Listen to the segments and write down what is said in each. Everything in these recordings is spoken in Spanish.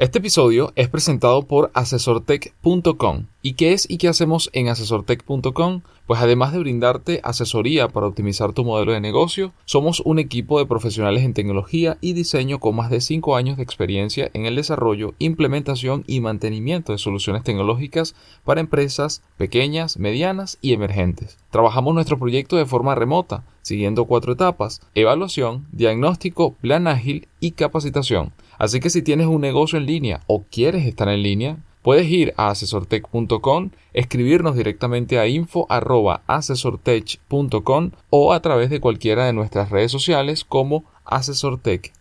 Este episodio es presentado por asesortech.com. ¿Y qué es y qué hacemos en asesortech.com? Pues además de brindarte asesoría para optimizar tu modelo de negocio, somos un equipo de profesionales en tecnología y diseño con más de 5 años de experiencia en el desarrollo, implementación y mantenimiento de soluciones tecnológicas para empresas pequeñas, medianas y emergentes. Trabajamos nuestro proyecto de forma remota, siguiendo cuatro etapas, evaluación, diagnóstico, plan ágil y capacitación. Así que si tienes un negocio en línea o quieres estar en línea, puedes ir a asesortech.com, escribirnos directamente a info@asesortech.com o a través de cualquiera de nuestras redes sociales como Asesortech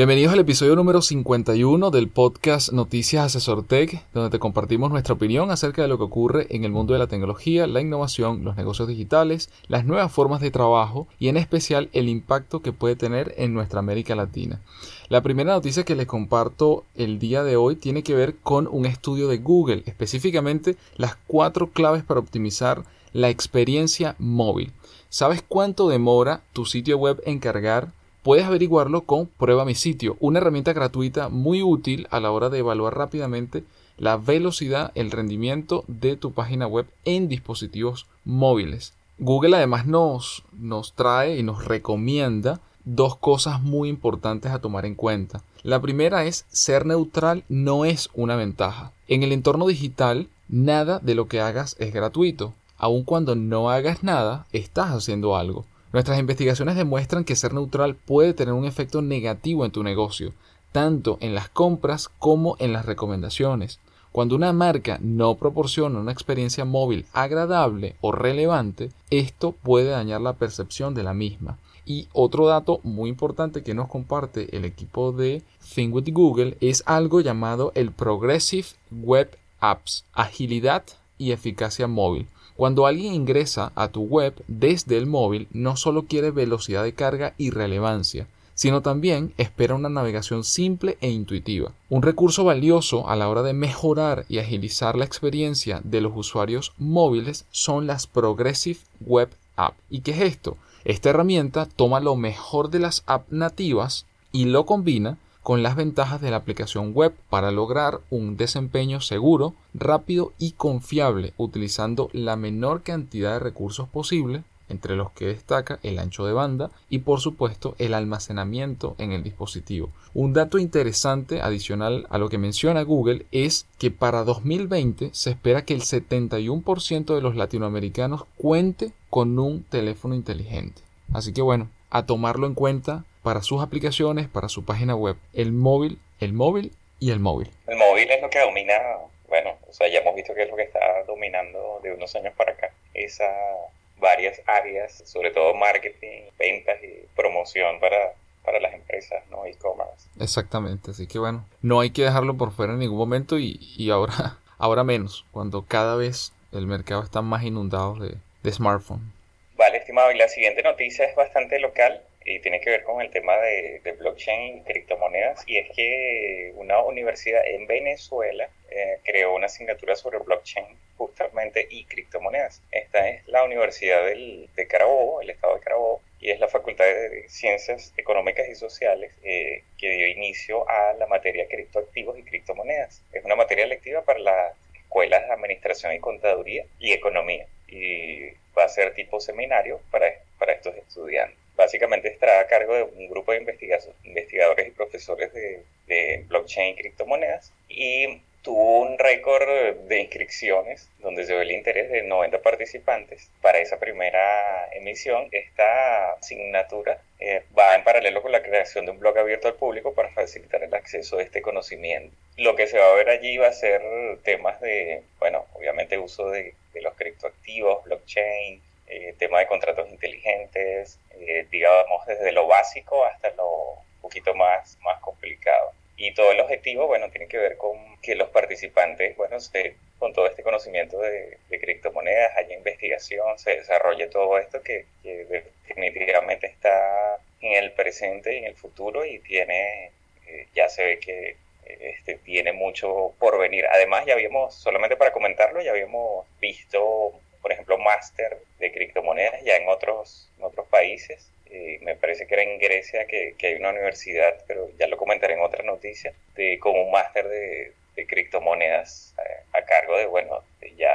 Bienvenidos al episodio número 51 del podcast Noticias Asesor Tech, donde te compartimos nuestra opinión acerca de lo que ocurre en el mundo de la tecnología, la innovación, los negocios digitales, las nuevas formas de trabajo y en especial el impacto que puede tener en nuestra América Latina. La primera noticia que les comparto el día de hoy tiene que ver con un estudio de Google, específicamente las cuatro claves para optimizar la experiencia móvil. ¿Sabes cuánto demora tu sitio web en cargar Puedes averiguarlo con Prueba mi sitio, una herramienta gratuita muy útil a la hora de evaluar rápidamente la velocidad, el rendimiento de tu página web en dispositivos móviles. Google además nos, nos trae y nos recomienda dos cosas muy importantes a tomar en cuenta. La primera es ser neutral no es una ventaja. En el entorno digital, nada de lo que hagas es gratuito. Aun cuando no hagas nada, estás haciendo algo. Nuestras investigaciones demuestran que ser neutral puede tener un efecto negativo en tu negocio, tanto en las compras como en las recomendaciones. Cuando una marca no proporciona una experiencia móvil agradable o relevante, esto puede dañar la percepción de la misma. Y otro dato muy importante que nos comparte el equipo de Think with Google es algo llamado el Progressive Web Apps, agilidad y eficacia móvil. Cuando alguien ingresa a tu web desde el móvil, no solo quiere velocidad de carga y relevancia, sino también espera una navegación simple e intuitiva. Un recurso valioso a la hora de mejorar y agilizar la experiencia de los usuarios móviles son las Progressive Web App. ¿Y qué es esto? Esta herramienta toma lo mejor de las apps nativas y lo combina con las ventajas de la aplicación web para lograr un desempeño seguro, rápido y confiable utilizando la menor cantidad de recursos posible entre los que destaca el ancho de banda y por supuesto el almacenamiento en el dispositivo. Un dato interesante adicional a lo que menciona Google es que para 2020 se espera que el 71% de los latinoamericanos cuente con un teléfono inteligente. Así que bueno, a tomarlo en cuenta para sus aplicaciones, para su página web. El móvil, el móvil y el móvil. El móvil es lo que domina, bueno, o sea, ya hemos visto que es lo que está dominando de unos años para acá. Esas varias áreas, sobre todo marketing, ventas y promoción para, para las empresas, ¿no? E-commerce. Exactamente, así que bueno, no hay que dejarlo por fuera en ningún momento y, y ahora, ahora menos, cuando cada vez el mercado está más inundado de, de smartphones. Vale, estimado, y la siguiente noticia es bastante local y tiene que ver con el tema de, blockchain y criptomonedas y es que una universidad en Venezuela eh, creó una asignatura sobre blockchain justamente y criptomonedas. Esta es la Universidad del, de Carabobo, el estado de Carabobo, y es la Facultad de Ciencias Económicas y Sociales eh, que dio inicio a la materia criptoactivos y criptomonedas. Es una materia lectiva para las escuelas de Administración y Contaduría y Economía y va a ser tipo seminario para estos estudiantes básicamente estará a cargo de un grupo de investigadores y profesores de, blockchain y criptomonedas y tuvo un récord de inscripciones donde se ve el interés de 90 participantes para esa primera emisión. Esta asignatura eh, va en paralelo con la creación de un blog abierto al público para facilitar el acceso a este conocimiento. Lo que se va a ver allí va a ser temas de, bueno, obviamente uso de, de los criptoactivos, blockchain, eh, tema de contratos inteligentes, eh, digamos desde lo básico hasta lo poquito más, más complicado. Y todo el objetivo, bueno, tiene que ver con que los participantes, bueno, se con todo este conocimiento de, criptomonedas, haya investigación, se desarrolle todo esto que, definitivamente está en el presente y en el futuro y tiene, eh, ya se ve que este, tiene mucho por venir. Además, ya habíamos, solamente para comentarlo, ya habíamos visto, por ejemplo, máster de criptomonedas ya en otros, otros países. Eh, me parece que era en Grecia que, que, hay una universidad, pero ya lo comentaré en otra noticia, de, como un máster de, criptomonedas eh, a cargo de, bueno, ya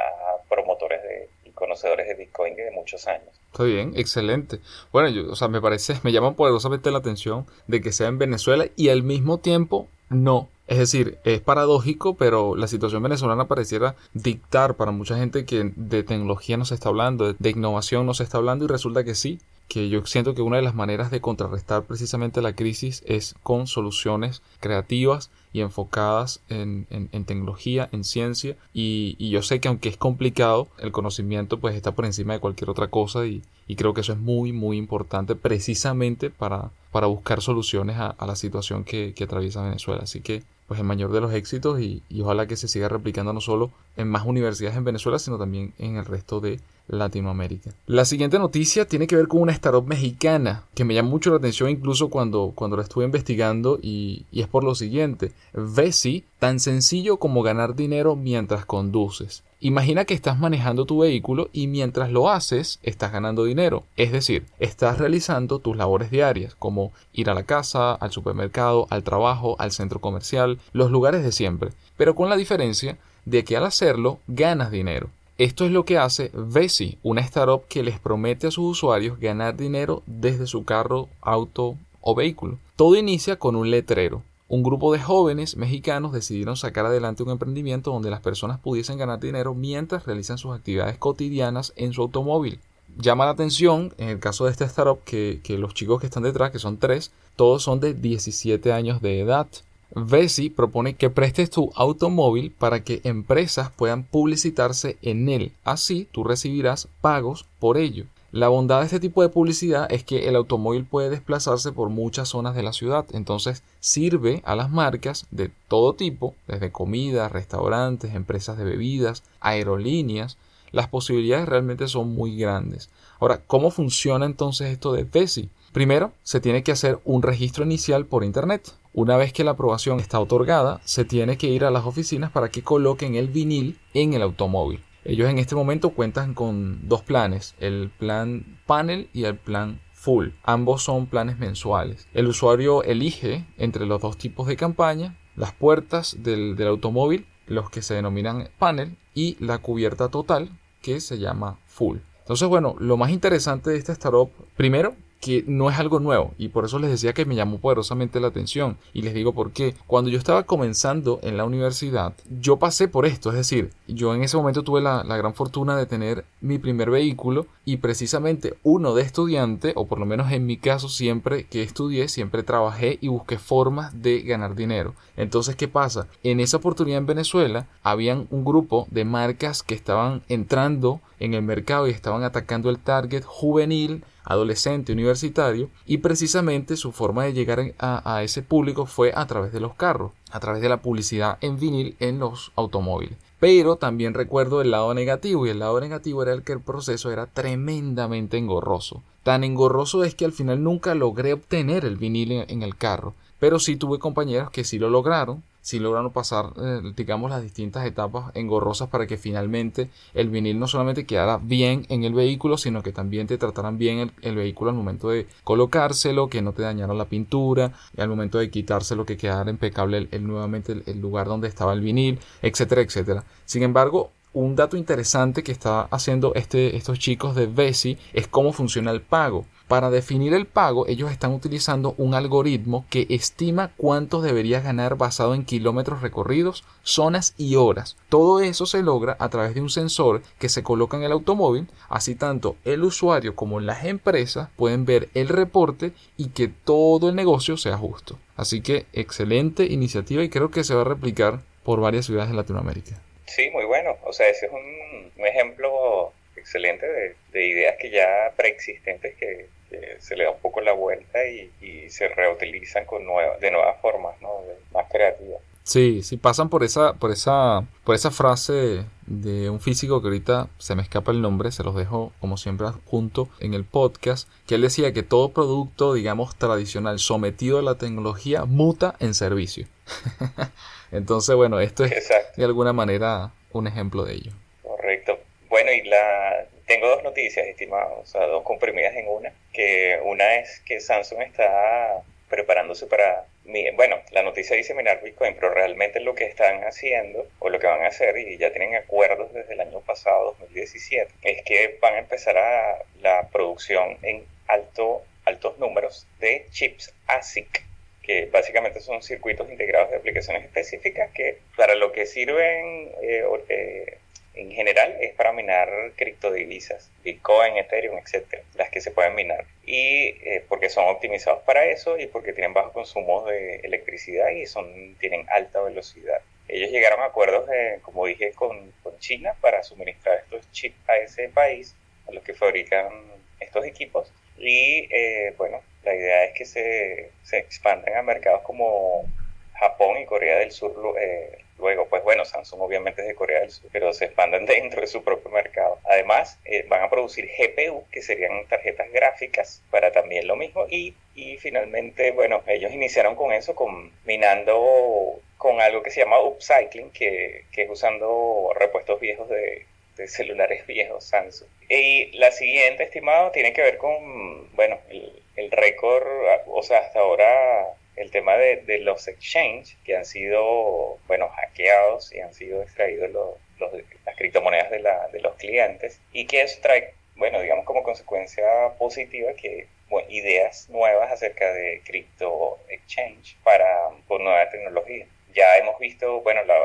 promotores de, y conocedores de Bitcoin de muchos años. Está bien, excelente. Bueno, yo, o sea, me parece, me llama poderosamente la atención de que sea en Venezuela y al mismo tiempo no. Es decir, es paradójico, pero la situación venezolana pareciera dictar para mucha gente que de tecnología no se está hablando, de innovación no se está hablando y resulta que sí, que yo siento que una de las maneras de contrarrestar precisamente la crisis es con soluciones creativas y enfocadas en, tecnología, en ciencia y, yo sé que aunque es complicado, el conocimiento pues está por encima de cualquier otra cosa y, creo que eso es muy muy importante precisamente para, para buscar soluciones a, la situación que, que atraviesa Venezuela. Así que pues el mayor de los éxitos y, ojalá que se siga replicando no solo en más universidades en Venezuela, sino también en el resto de Latinoamérica. La siguiente noticia tiene que ver con una startup mexicana que me llama mucho la atención incluso cuando, cuando la estuve investigando y, es por lo siguiente. Vesi, tan sencillo como ganar dinero mientras conduces. Imagina que estás manejando tu vehículo y mientras lo haces estás ganando dinero. Es decir, estás realizando tus labores diarias, como ir a la casa, al supermercado, al trabajo, al centro comercial, los lugares de siempre, pero con la diferencia de que al hacerlo ganas dinero. Esto es lo que hace Vesi, una startup que les promete a sus usuarios ganar dinero desde su carro, auto o vehículo. Todo inicia con un letrero un grupo de jóvenes mexicanos decidieron sacar adelante un emprendimiento donde las personas pudiesen ganar dinero mientras realizan sus actividades cotidianas en su automóvil. Llama la atención, en el caso de este startup, que, que los chicos que están detrás, que son tres, todos son de 17 años de edad. Vesi propone que prestes tu automóvil para que empresas puedan publicitarse en él. Así tú recibirás pagos por ello. La bondad de este tipo de publicidad es que el automóvil puede desplazarse por muchas zonas de la ciudad, entonces sirve a las marcas de todo tipo, desde comida, restaurantes, empresas de bebidas, aerolíneas, las posibilidades realmente son muy grandes. Ahora, ¿cómo funciona entonces esto de Pesi? Primero, se tiene que hacer un registro inicial por Internet. Una vez que la aprobación está otorgada, se tiene que ir a las oficinas para que coloquen el vinil en el automóvil. Ellos en este momento cuentan con dos planes, el plan panel y el plan full. Ambos son planes mensuales. El usuario elige entre los dos tipos de campaña las puertas del, automóvil, los que se denominan panel, y la cubierta total, que se llama full. Entonces, bueno, lo más interesante de esta startup, primero, que no es algo nuevo y por eso les decía que me llamó poderosamente la atención y les digo por qué. Cuando yo estaba comenzando en la universidad, yo pasé por esto, es decir, yo en ese momento tuve la, gran fortuna de tener mi primer vehículo y precisamente uno de estudiante, o por lo menos en mi caso siempre que estudié, siempre trabajé y busqué formas de ganar dinero. Entonces, ¿qué pasa? En esa oportunidad en Venezuela, habían un grupo de marcas que estaban entrando en el mercado y estaban atacando el target juvenil adolescente universitario y precisamente su forma de llegar a, ese público fue a través de los carros, a través de la publicidad en vinil en los automóviles. Pero también recuerdo el lado negativo y el lado negativo era el que el proceso era tremendamente engorroso. Tan engorroso es que al final nunca logré obtener el vinil en el carro, pero sí tuve compañeros que sí lo lograron si lograron pasar, eh, digamos, las distintas etapas engorrosas para que finalmente el vinil no solamente quedara bien en el vehículo, sino que también te trataran bien el, vehículo al momento de colocárselo, que no te dañara la pintura, y al momento de quitárselo, que quedara impecable el, nuevamente el, lugar donde estaba el vinil, etcétera, etcétera. Sin embargo, un dato interesante que está haciendo este, estos chicos de Besi es cómo funciona el pago. Para definir el pago, ellos están utilizando un algoritmo que estima cuánto deberías ganar basado en kilómetros recorridos, zonas y horas. Todo eso se logra a través de un sensor que se coloca en el automóvil, así tanto el usuario como las empresas pueden ver el reporte y que todo el negocio sea justo. Así que excelente iniciativa y creo que se va a replicar por varias ciudades de Latinoamérica. Sí, muy bueno. O sea, ese es un, un ejemplo excelente de, ideas que ya preexistentes que, se le da un poco la vuelta y, se reutilizan con de nuevas formas, ¿no? más creativas. Sí, sí, pasan por esa, por esa, por esa frase de un físico que ahorita se me escapa el nombre, se los dejo como siempre junto en el podcast, que él decía que todo producto, digamos, tradicional sometido a la tecnología muta en servicio. Entonces, bueno, esto es de alguna manera un ejemplo de ello. Correcto. Bueno, y la tengo dos noticias, estimados, o sea, dos comprimidas en una, que una es que Samsung está preparándose para bueno, la noticia dice minar Bitcoin, pero realmente lo que están haciendo o lo que van a hacer, y ya tienen acuerdos desde el año pasado, 2017, es que van a empezar a la producción en alto, altos números de chips ASIC, que básicamente son circuitos integrados de aplicaciones específicas que para lo que sirven eh, eh, en general es para minar criptodivisas, Bitcoin, Ethereum, etcétera, las que se pueden minar. Y eh, porque son optimizados para eso y porque tienen bajo consumo de electricidad y son, tienen alta velocidad. Ellos llegaron a acuerdos, como dije, con, con, China para suministrar estos chips a ese país, a los que fabrican estos equipos. Y eh, bueno, la idea es que se, se expandan a mercados como Japón y Corea del Sur eh, luego. Pues bueno, Samsung obviamente es de Corea del Sur, pero se expanden dentro de su propio mercado. Además, eh, van a producir GPU, que serían tarjetas gráficas para también lo mismo. Y, y finalmente, bueno, ellos iniciaron con eso, con minando con algo que se llama upcycling, que, que es usando repuestos viejos de, de celulares viejos Samsung. Y la siguiente, estimado, tiene que ver con, bueno, el, el récord, o sea, hasta ahora el tema de, de, los exchanges que han sido, hackeados y han sido extraídos los, las criptomonedas de, la, de los clientes y que eso trae, bueno, digamos como consecuencia positiva que bueno, ideas nuevas acerca de cripto exchange para por nueva tecnología. Ya hemos visto, bueno, la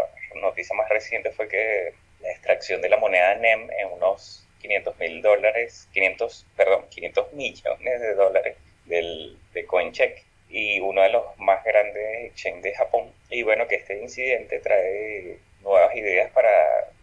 noticia más reciente fue que la extracción de la moneda NEM en unos 500 mil dólares, 500, perdón, 500 millones de dólares del, de CoinCheck y uno de los más grandes exchanges de Japón. Y bueno, que este incidente trae nuevas ideas para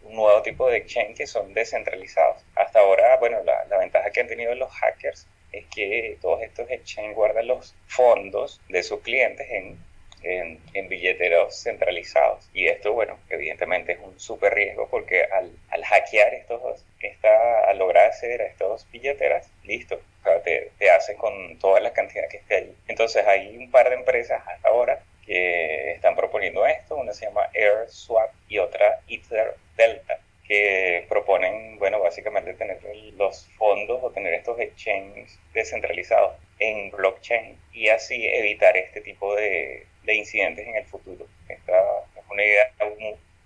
un nuevo tipo de exchange que son descentralizados. Hasta ahora, bueno, la, la ventaja que han tenido los hackers es que todos estos exchanges guardan los fondos de sus clientes en en, billeteros centralizados. Y esto, bueno, evidentemente es un súper riesgo porque al, al, hackear estos, esta, al lograr acceder a estos billeteras, listo, te, te hacen con toda la cantidad que esté ahí. Entonces hay un par de empresas hasta ahora que están proponiendo esto, una se llama AirSwap y otra Ether Delta que proponen, bueno, básicamente tener los fondos o tener estos exchanges descentralizados en blockchain y así evitar este tipo de, de incidentes en el futuro. Esta es una idea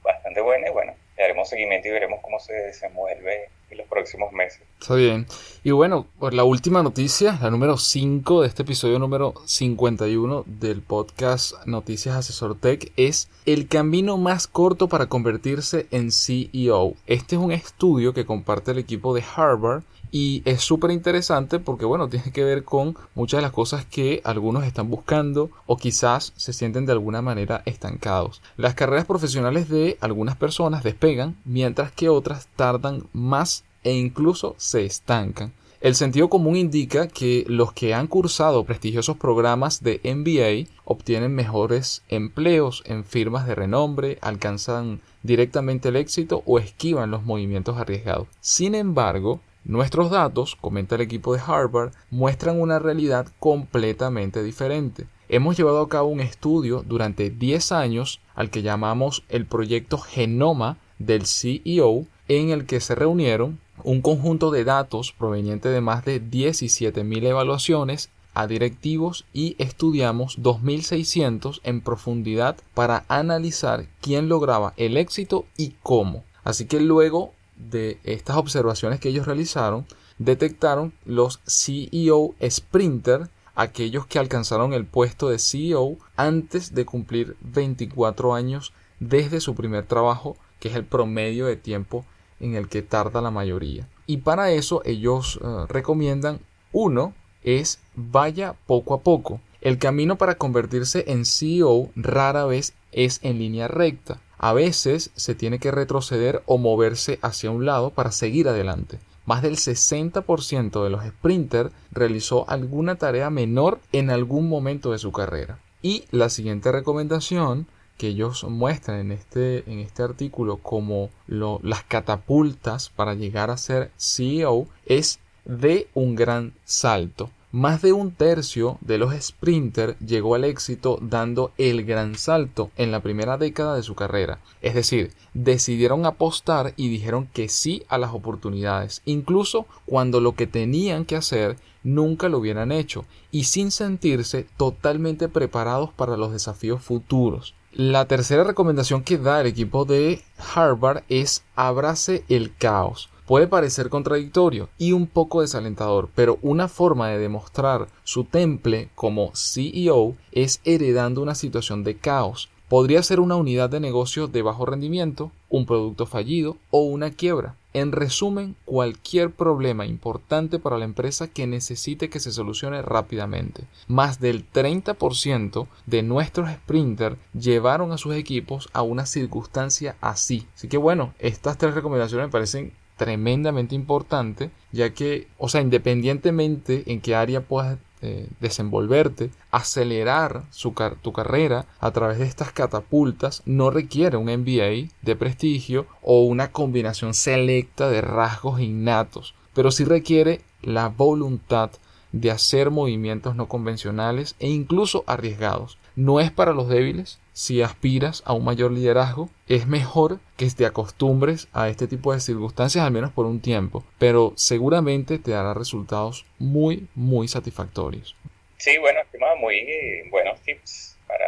bastante buena y bueno, le haremos seguimiento y veremos cómo se desenvuelve en los próximos meses. Está bien. Y bueno, la última noticia, la número 5 de este episodio número 51 del podcast Noticias Asesor Tech es el camino más corto para convertirse en CEO. Este es un estudio que comparte el equipo de Harvard y es súper interesante porque bueno, tiene que ver con muchas de las cosas que algunos están buscando o quizás se sienten de alguna manera estancados. Las carreras profesionales de algunas personas despegan mientras que otras tardan más e incluso se estancan. El sentido común indica que los que han cursado prestigiosos programas de MBA obtienen mejores empleos en firmas de renombre, alcanzan directamente el éxito o esquivan los movimientos arriesgados. Sin embargo, Nuestros datos, comenta el equipo de Harvard, muestran una realidad completamente diferente. Hemos llevado a cabo un estudio durante 10 años al que llamamos el proyecto Genoma del CEO, en el que se reunieron un conjunto de datos proveniente de más de 17.000 evaluaciones a directivos y estudiamos 2.600 en profundidad para analizar quién lograba el éxito y cómo. Así que luego de estas observaciones que ellos realizaron, detectaron los CEO Sprinter, aquellos que alcanzaron el puesto de CEO antes de cumplir 24 años desde su primer trabajo, que es el promedio de tiempo en el que tarda la mayoría. Y para eso ellos eh, recomiendan, uno, es vaya poco a poco. El camino para convertirse en CEO rara vez es en línea recta. A veces se tiene que retroceder o moverse hacia un lado para seguir adelante. Más del 60% de los sprinters realizó alguna tarea menor en algún momento de su carrera. Y la siguiente recomendación que ellos muestran en este, en este artículo como las catapultas para llegar a ser CEO es de un gran salto. Más de un tercio de los sprinters llegó al éxito dando el gran salto en la primera década de su carrera. Es decir, decidieron apostar y dijeron que sí a las oportunidades, incluso cuando lo que tenían que hacer nunca lo hubieran hecho y sin sentirse totalmente preparados para los desafíos futuros. La tercera recomendación que da el equipo de Harvard es abrace el caos. Puede parecer contradictorio y un poco desalentador, pero una forma de demostrar su temple como CEO es heredando una situación de caos. Podría ser una unidad de negocio de bajo rendimiento, un producto fallido o una quiebra. En resumen, cualquier problema importante para la empresa que necesite que se solucione rápidamente. Más del 30% de nuestros sprinters llevaron a sus equipos a una circunstancia así. Así que bueno, estas tres recomendaciones me parecen tremendamente importante, ya que, o sea, independientemente en qué área puedas eh, desenvolverte, acelerar su tu carrera a través de estas catapultas no requiere un MBA de prestigio o una combinación selecta de rasgos innatos, pero sí requiere la voluntad de hacer movimientos no convencionales e incluso arriesgados. No es para los débiles, si aspiras a un mayor liderazgo, es mejor que te acostumbres a este tipo de circunstancias al menos por un tiempo, pero seguramente te dará resultados muy, muy satisfactorios. Sí, bueno, estimado, muy buenos tips para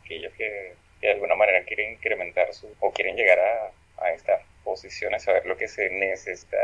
aquellos que, de alguna manera quieren incrementar su o quieren llegar a, a estas posiciones, saber lo que se necesita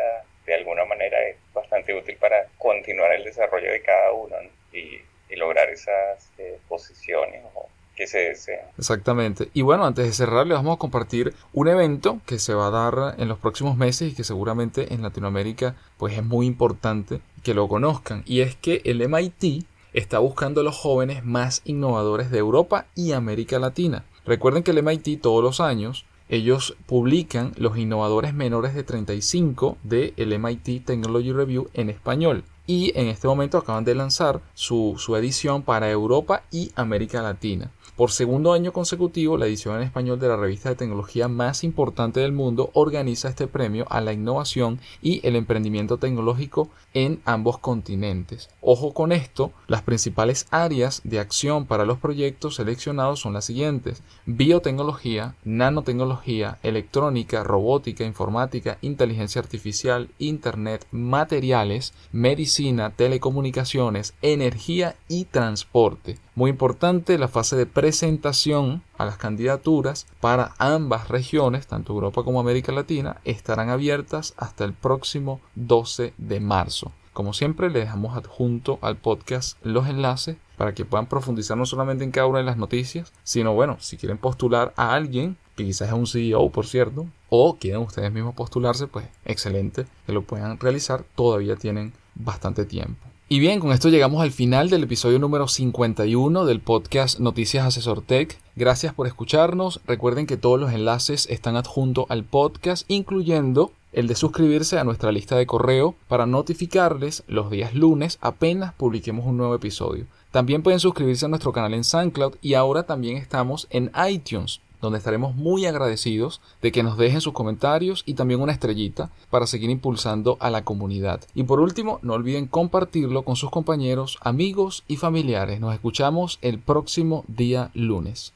de alguna manera es bastante útil para continuar el desarrollo de cada uno y, lograr esas eh, posiciones o que se desea. Exactamente. Y bueno, antes de cerrar, les vamos a compartir un evento que se va a dar en los próximos meses y que seguramente en Latinoamérica pues es muy importante que lo conozcan. Y es que el MIT está buscando a los jóvenes más innovadores de Europa y América Latina. Recuerden que el MIT todos los años ellos publican los innovadores menores de 35 de el MIT Technology Review en español y en este momento acaban de lanzar su, su edición para Europa y América Latina. Por segundo año consecutivo, la edición en español de la revista de tecnología más importante del mundo organiza este premio a la innovación y el emprendimiento tecnológico en ambos continentes. Ojo con esto, las principales áreas de acción para los proyectos seleccionados son las siguientes: biotecnología, nanotecnología, electrónica, robótica, informática, inteligencia artificial, internet, materiales, medicina, telecomunicaciones, energía y transporte. Muy importante la fase de presentación a las candidaturas para ambas regiones, tanto Europa como América Latina, estarán abiertas hasta el próximo 12 de marzo. Como siempre, les dejamos adjunto al podcast los enlaces para que puedan profundizar no solamente en cada una de las noticias, sino bueno, si quieren postular a alguien, que quizás es un CEO, por cierto, o quieren ustedes mismos postularse, pues excelente que lo puedan realizar, todavía tienen bastante tiempo. Y bien, con esto llegamos al final del episodio número 51 del podcast Noticias Asesor Tech. Gracias por escucharnos. Recuerden que todos los enlaces están adjuntos al podcast, incluyendo el de suscribirse a nuestra lista de correo para notificarles los días lunes apenas publiquemos un nuevo episodio. También pueden suscribirse a nuestro canal en SoundCloud y ahora también estamos en iTunes donde estaremos muy agradecidos de que nos dejen sus comentarios y también una estrellita para seguir impulsando a la comunidad. Y por último, no olviden compartirlo con sus compañeros, amigos y familiares. Nos escuchamos el próximo día lunes.